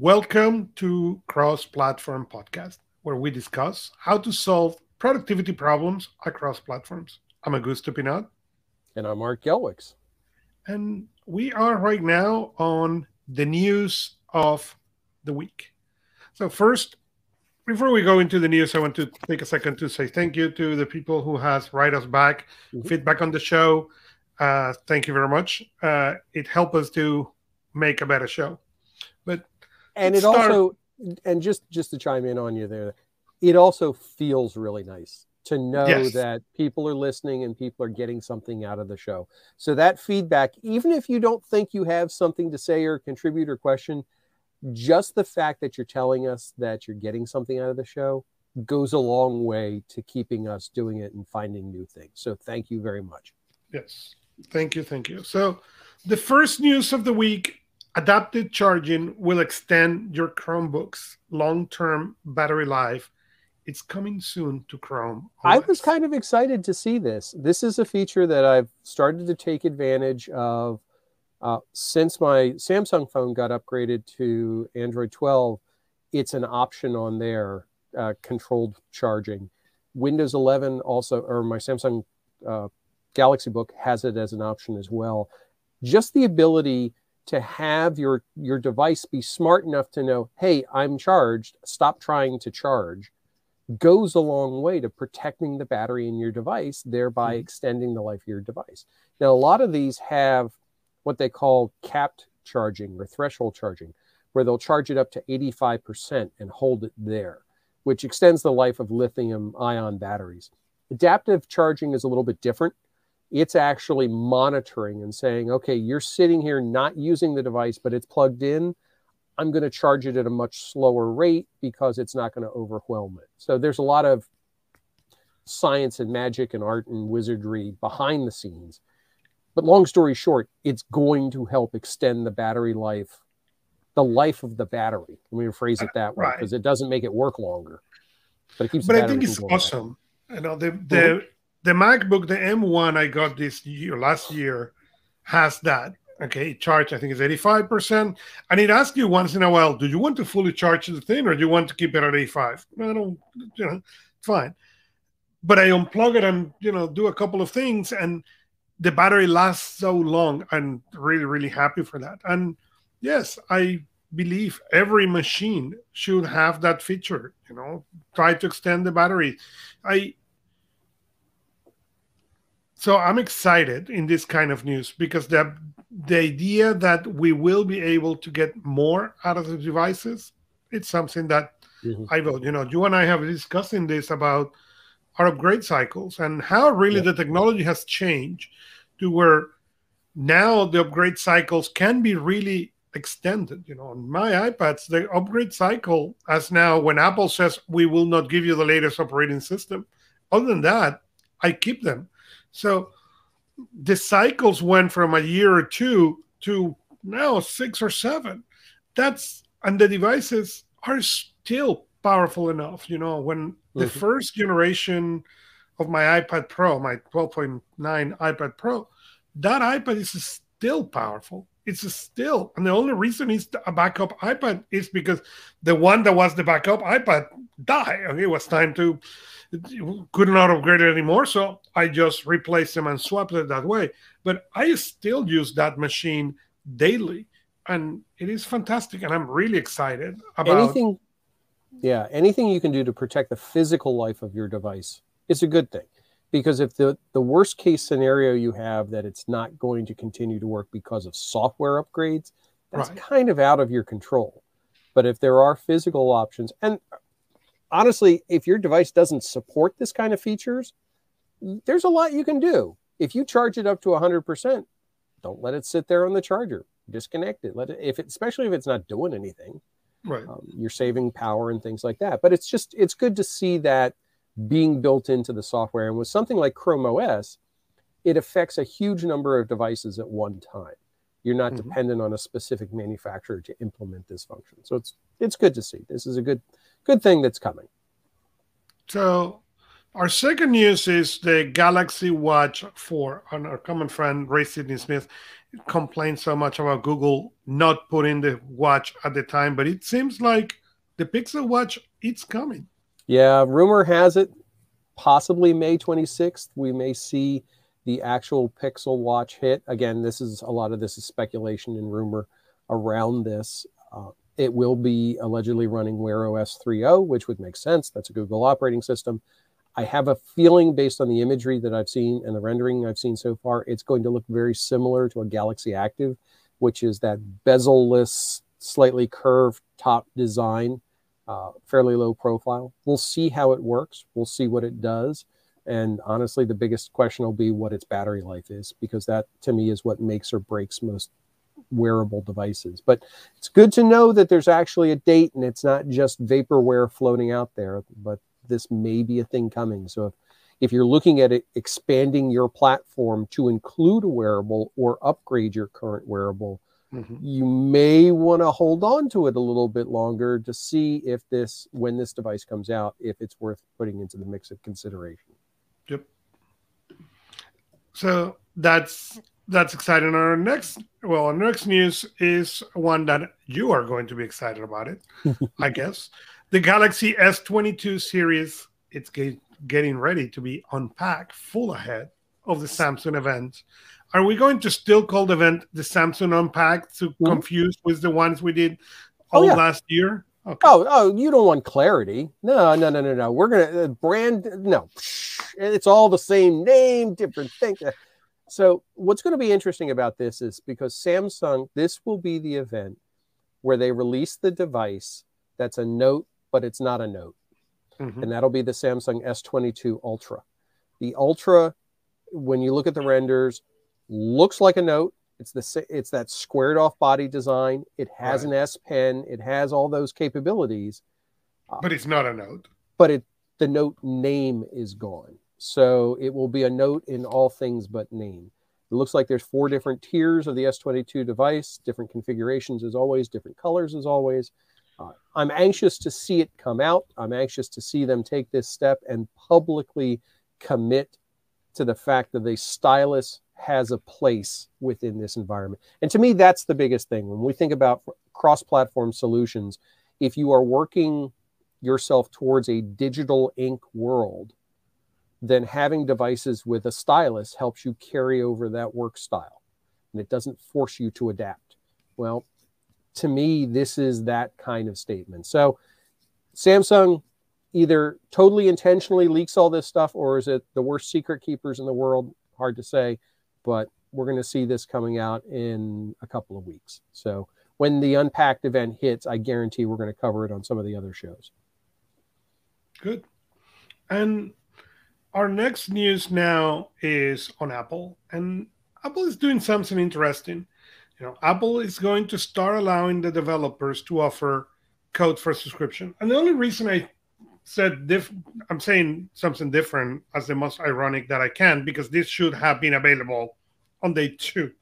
Welcome to Cross Platform Podcast, where we discuss how to solve productivity problems across platforms. I'm Augusto Pinaud. And I'm Art Gelwicks. And we are right now on the news of the week. So, first, before we go into the news, I want to take a second to say thank you to the people who has write us back, mm-hmm. feedback on the show. Uh, thank you very much. Uh, it helped us to make a better show. But and it start... also and just just to chime in on you there, it also feels really nice to know yes. that people are listening and people are getting something out of the show. So that feedback, even if you don't think you have something to say or contribute or question, just the fact that you're telling us that you're getting something out of the show goes a long way to keeping us doing it and finding new things. So thank you very much. Yes. Thank you. Thank you. So the first news of the week Adaptive charging will extend your Chromebook's long term battery life. It's coming soon to Chrome. OS. I was kind of excited to see this. This is a feature that I've started to take advantage of uh, since my Samsung phone got upgraded to Android 12. It's an option on there, uh, controlled charging. Windows 11 also, or my Samsung uh, Galaxy Book has it as an option as well. Just the ability to have your your device be smart enough to know hey i'm charged. Stop trying to charge. Goes a long way to protecting the battery in your device thereby mm-hmm. extending the life of your device. Now a lot of these have what they call capped charging or threshold charging where they'll charge it up to 85% and hold it there which extends the life of lithium ion batteries. Adaptive charging is a little bit different it's actually monitoring and saying, okay, you're sitting here not using the device, but it's plugged in. I'm going to charge it at a much slower rate because it's not going to overwhelm it. So there's a lot of science and magic and art and wizardry behind the scenes. But long story short, it's going to help extend the battery life, the life of the battery. Let me rephrase it that way because right. it doesn't make it work longer. But it keeps. But I think it's awesome. You know, the the mm-hmm the MacBook, the M1 I got this year, last year, has that. Okay, charge I think it's 85%. And it asks you once in a while, do you want to fully charge the thing or do you want to keep it at 85? I don't, you know, fine. But I unplug it and you know do a couple of things and the battery lasts so long. I'm really, really happy for that. And yes, I believe every machine should have that feature, you know, try to extend the battery. I so I'm excited in this kind of news because the the idea that we will be able to get more out of the devices, it's something that mm-hmm. I will. You know, you and I have discussing this about our upgrade cycles and how really yeah. the technology has changed to where now the upgrade cycles can be really extended. You know, on my iPads, the upgrade cycle, as now when Apple says we will not give you the latest operating system, other than that, I keep them so the cycles went from a year or two to now six or seven. That's and the devices are still powerful enough. You know, when mm-hmm. the first generation of my iPad Pro, my 12.9 iPad Pro, that iPad is still powerful. It's still, and the only reason it's a backup iPad is because the one that was the backup iPad died. It was time to could not upgrade it anymore. So I just replaced them and swapped it that way. But I still use that machine daily. And it is fantastic. And I'm really excited about anything. Yeah, anything you can do to protect the physical life of your device is a good thing. Because if the, the worst case scenario you have that it's not going to continue to work because of software upgrades, that's right. kind of out of your control. But if there are physical options, and honestly, if your device doesn't support this kind of features, there's a lot you can do. If you charge it up to 100%, don't let it sit there on the charger. Disconnect it. Let it, if it, especially if it's not doing anything. Right. Um, you're saving power and things like that. But it's just, it's good to see that being built into the software. And with something like Chrome OS, it affects a huge number of devices at one time. You're not mm-hmm. dependent on a specific manufacturer to implement this function. So it's it's good to see. This is a good good thing that's coming. So, our second news is the Galaxy Watch 4 on our common friend Ray Sidney Smith. complained so much about Google not putting the watch at the time, but it seems like the Pixel Watch it's coming. Yeah, rumor has it possibly May 26th we may see the actual Pixel Watch hit. Again, this is a lot of this is speculation and rumor around this. Uh, it will be allegedly running Wear OS 3.0, which would make sense. That's a Google operating system. I have a feeling based on the imagery that I've seen and the rendering I've seen so far, it's going to look very similar to a Galaxy Active, which is that bezel-less, slightly curved top design, uh, fairly low profile. We'll see how it works. We'll see what it does. And honestly, the biggest question will be what its battery life is, because that to me is what makes or breaks most wearable devices. But it's good to know that there's actually a date and it's not just vaporware floating out there, but this may be a thing coming. So if, if you're looking at it, expanding your platform to include a wearable or upgrade your current wearable, mm-hmm. you may want to hold on to it a little bit longer to see if this, when this device comes out, if it's worth putting into the mix of consideration. Yep. So that's that's exciting. Our next, well, our next news is one that you are going to be excited about it, I guess. The Galaxy S22 series, it's get, getting ready to be unpacked full ahead of the Samsung event. Are we going to still call the event the Samsung Unpacked to mm-hmm. confuse with the ones we did oh, all oh, yeah. last year? Okay. Oh, oh, you don't want clarity. No, no, no, no, no. We're gonna uh, brand. No, it's all the same name, different thing. So, what's going to be interesting about this is because Samsung, this will be the event where they release the device that's a Note, but it's not a Note, mm-hmm. and that'll be the Samsung S22 Ultra. The Ultra, when you look at the renders, looks like a Note it's the it's that squared off body design. It has right. an S Pen. It has all those capabilities. But it's not a note. But it the note name is gone. So it will be a note in all things but name. It looks like there's four different tiers of the S22 device, different configurations as always, different colors as always. Uh, I'm anxious to see it come out. I'm anxious to see them take this step and publicly commit to the fact that the stylus has a place within this environment. And to me, that's the biggest thing. When we think about cross platform solutions, if you are working yourself towards a digital ink world, then having devices with a stylus helps you carry over that work style and it doesn't force you to adapt. Well, to me, this is that kind of statement. So, Samsung either totally intentionally leaks all this stuff or is it the worst secret keepers in the world? Hard to say but we're going to see this coming out in a couple of weeks. So when the Unpacked event hits, I guarantee we're going to cover it on some of the other shows. Good. And our next news now is on Apple, and Apple is doing something interesting. You know, Apple is going to start allowing the developers to offer code for subscription. And the only reason I said diff- I'm saying something different as the most ironic that I can because this should have been available on day two.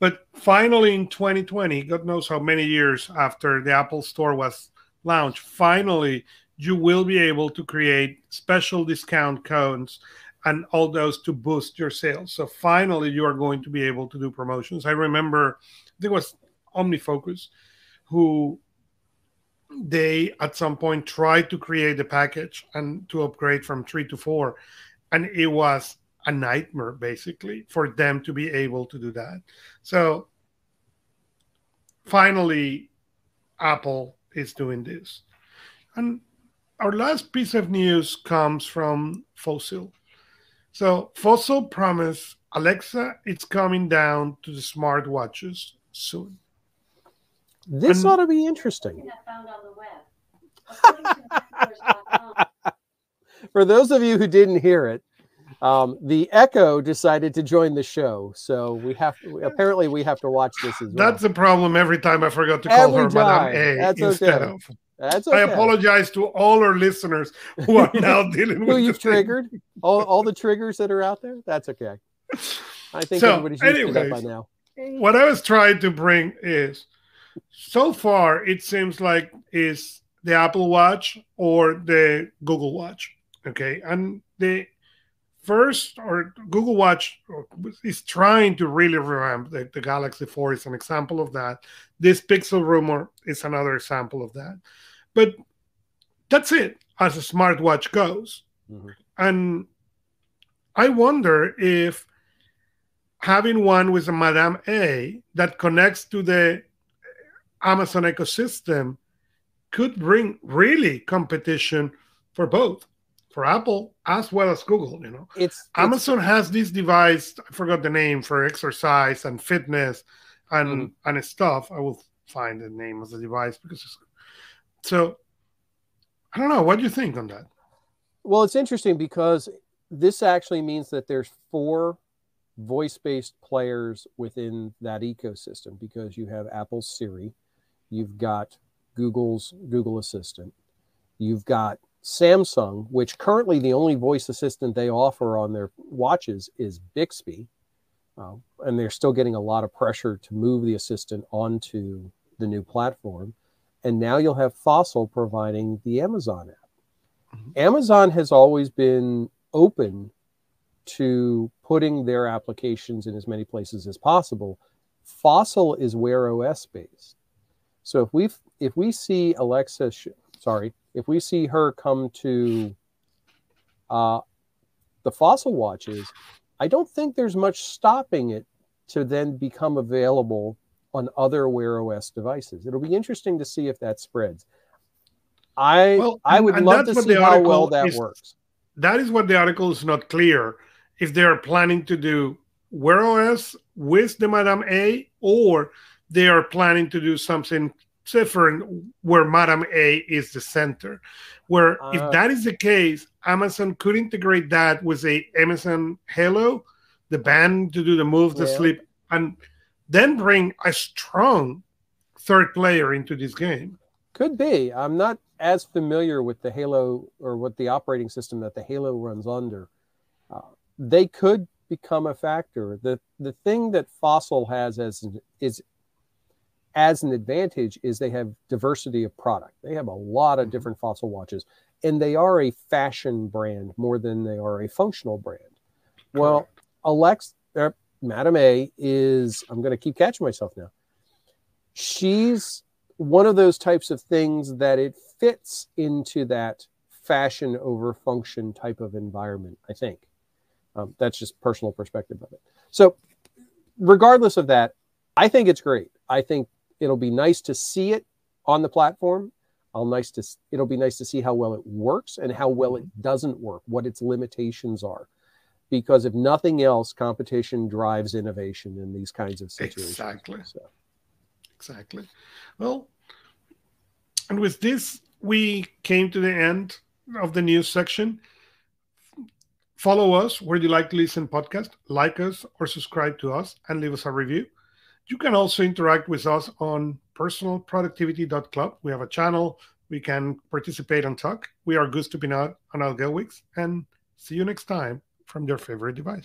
But finally in 2020, God knows how many years after the Apple Store was launched, finally you will be able to create special discount codes and all those to boost your sales. So finally you are going to be able to do promotions. I remember I think it was OmniFocus who they at some point tried to create a package and to upgrade from three to four and it was a nightmare basically for them to be able to do that so finally apple is doing this and our last piece of news comes from fossil so fossil promised alexa it's coming down to the smartwatches soon this and, ought to be interesting. For those of you who didn't hear it, um, the Echo decided to join the show, so we have apparently we have to watch this as well. That's the problem. Every time I forgot to call every her time. Madame A That's instead okay. of. That's okay. I apologize to all our listeners who are now dealing with who you've triggered. All, all the triggers that are out there. That's okay. I think so, everybody's used anyways, to that by now. What I was trying to bring is so far it seems like is the Apple Watch or the Google Watch. Okay, and the first, or Google Watch is trying to really revamp the, the Galaxy 4 is an example of that. This Pixel rumor is another example of that. But that's it as a smartwatch goes. Mm-hmm. And I wonder if having one with a Madame A that connects to the Amazon ecosystem could bring really competition for both for Apple as well as Google. You know, it's Amazon it's, has this device. I forgot the name for exercise and fitness and mm-hmm. and stuff. I will find the name of the device because it's, so. I don't know. What do you think on that? Well, it's interesting because this actually means that there's four voice-based players within that ecosystem because you have Apple's Siri, you've got Google's Google Assistant, you've got Samsung, which currently the only voice assistant they offer on their watches is Bixby, uh, and they're still getting a lot of pressure to move the assistant onto the new platform. And now you'll have Fossil providing the Amazon app. Mm-hmm. Amazon has always been open to putting their applications in as many places as possible. Fossil is Wear OS based. So if we if we see Alexa, sh- sorry, if we see her come to uh, the Fossil watches, I don't think there's much stopping it to then become available on other Wear OS devices. It'll be interesting to see if that spreads. I well, I would love to see how well that is, works. That is what the article is not clear if they are planning to do Wear OS with the Madame A or they are planning to do something different where Madame A is the center. Where uh, if that is the case, Amazon could integrate that with a Amazon Halo, the band to do the move to yeah. sleep, and then bring a strong third player into this game. Could be. I'm not as familiar with the Halo or what the operating system that the Halo runs under. Uh, they could become a factor. The the thing that Fossil has as is as an advantage is they have diversity of product. They have a lot of mm-hmm. different Fossil watches, and they are a fashion brand more than they are a functional brand. Well, Alex, er, Madame A is. I'm going to keep catching myself now. She's one of those types of things that it fits into that fashion over function type of environment. I think um, that's just personal perspective of it. So, regardless of that, I think it's great. I think it'll be nice to see it on the platform. I'll nice to it'll be nice to see how well it works and how well it mm-hmm. doesn't work, what its limitations are. Because if nothing else, competition drives innovation in these kinds of situations. Exactly. So. Exactly. Well, and with this, we came to the end of the news section. Follow us where you like to listen podcast, like us or subscribe to us and leave us a review. You can also interact with us on personalproductivity.club. We have a channel. We can participate and talk. We are Gusto Pinaud and Art Gelwicks. And see you next time from your favorite device.